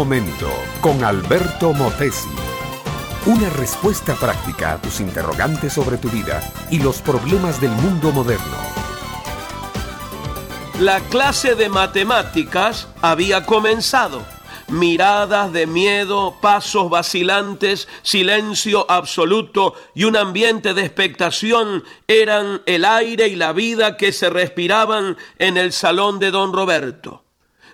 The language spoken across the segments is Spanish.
momento con Alberto Motesi. Una respuesta práctica a tus interrogantes sobre tu vida y los problemas del mundo moderno. La clase de matemáticas había comenzado. Miradas de miedo, pasos vacilantes, silencio absoluto y un ambiente de expectación eran el aire y la vida que se respiraban en el salón de don Roberto.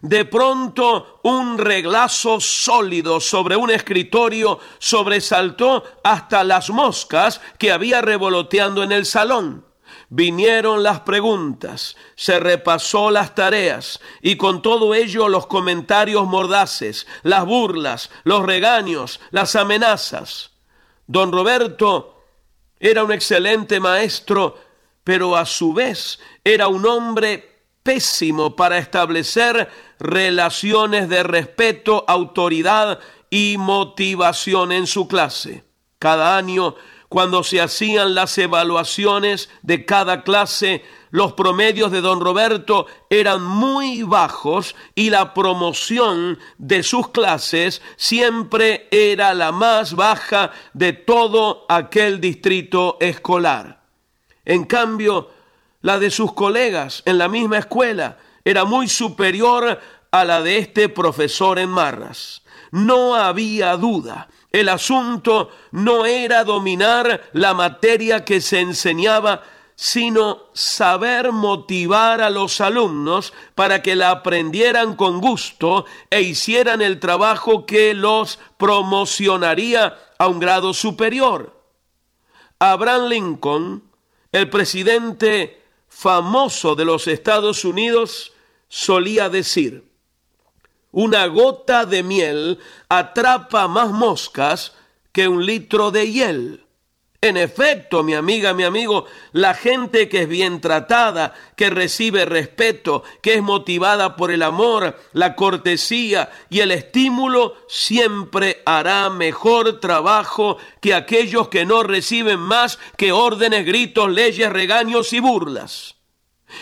De pronto un reglazo sólido sobre un escritorio sobresaltó hasta las moscas que había revoloteando en el salón. Vinieron las preguntas, se repasó las tareas y con todo ello los comentarios mordaces, las burlas, los regaños, las amenazas. Don Roberto era un excelente maestro, pero a su vez era un hombre pésimo para establecer relaciones de respeto, autoridad y motivación en su clase. Cada año, cuando se hacían las evaluaciones de cada clase, los promedios de don Roberto eran muy bajos y la promoción de sus clases siempre era la más baja de todo aquel distrito escolar. En cambio, la de sus colegas en la misma escuela era muy superior a la de este profesor en Marras. No había duda. El asunto no era dominar la materia que se enseñaba, sino saber motivar a los alumnos para que la aprendieran con gusto e hicieran el trabajo que los promocionaría a un grado superior. Abraham Lincoln, el presidente famoso de los Estados Unidos solía decir, una gota de miel atrapa más moscas que un litro de hiel. En efecto, mi amiga, mi amigo, la gente que es bien tratada, que recibe respeto, que es motivada por el amor, la cortesía y el estímulo, siempre hará mejor trabajo que aquellos que no reciben más que órdenes, gritos, leyes, regaños y burlas.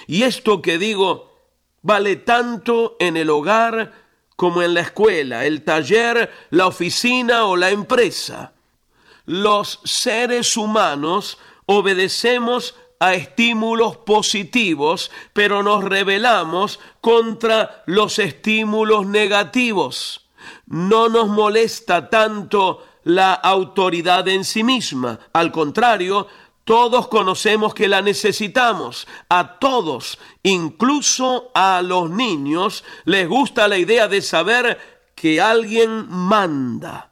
Y esto que digo vale tanto en el hogar como en la escuela, el taller, la oficina o la empresa los seres humanos obedecemos a estímulos positivos, pero nos rebelamos contra los estímulos negativos. No nos molesta tanto la autoridad en sí misma. Al contrario, todos conocemos que la necesitamos. A todos, incluso a los niños, les gusta la idea de saber que alguien manda.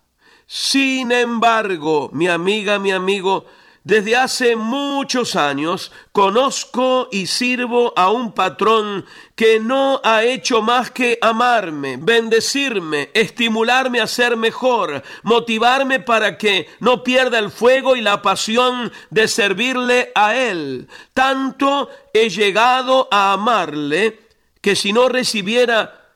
Sin embargo, mi amiga, mi amigo, desde hace muchos años conozco y sirvo a un patrón que no ha hecho más que amarme, bendecirme, estimularme a ser mejor, motivarme para que no pierda el fuego y la pasión de servirle a Él. Tanto he llegado a amarle que si no recibiera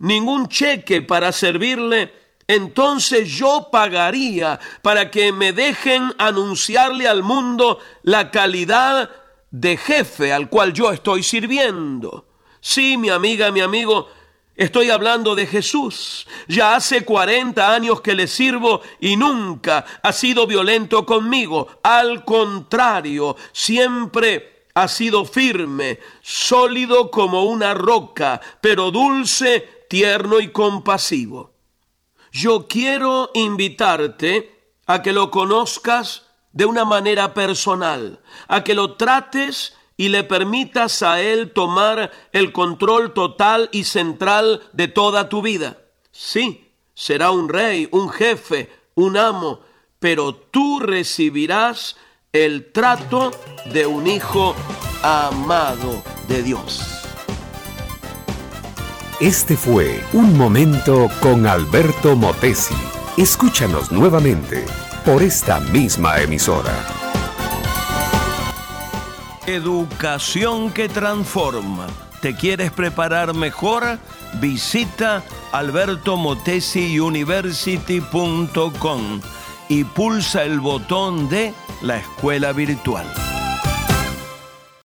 ningún cheque para servirle, entonces yo pagaría para que me dejen anunciarle al mundo la calidad de jefe al cual yo estoy sirviendo. Sí, mi amiga, mi amigo, Estoy hablando de Jesús. Ya hace 40 años que le sirvo y nunca ha sido violento conmigo. Al contrario, siempre ha sido firme, sólido como una roca, pero dulce, tierno y compasivo. Yo quiero invitarte a que lo conozcas de una manera personal, a que lo trates y le permitas a Él tomar el control total y central de toda tu vida. Sí, será un rey, un jefe, un amo, pero tú recibirás el trato de un hijo amado de Dios. Este fue Un Momento con Alberto Motesi. Escúchanos nuevamente por esta misma emisora. Educación que transforma. ¿Te quieres preparar mejor? Visita albertomotesiuniversity.com y pulsa el botón de la escuela virtual.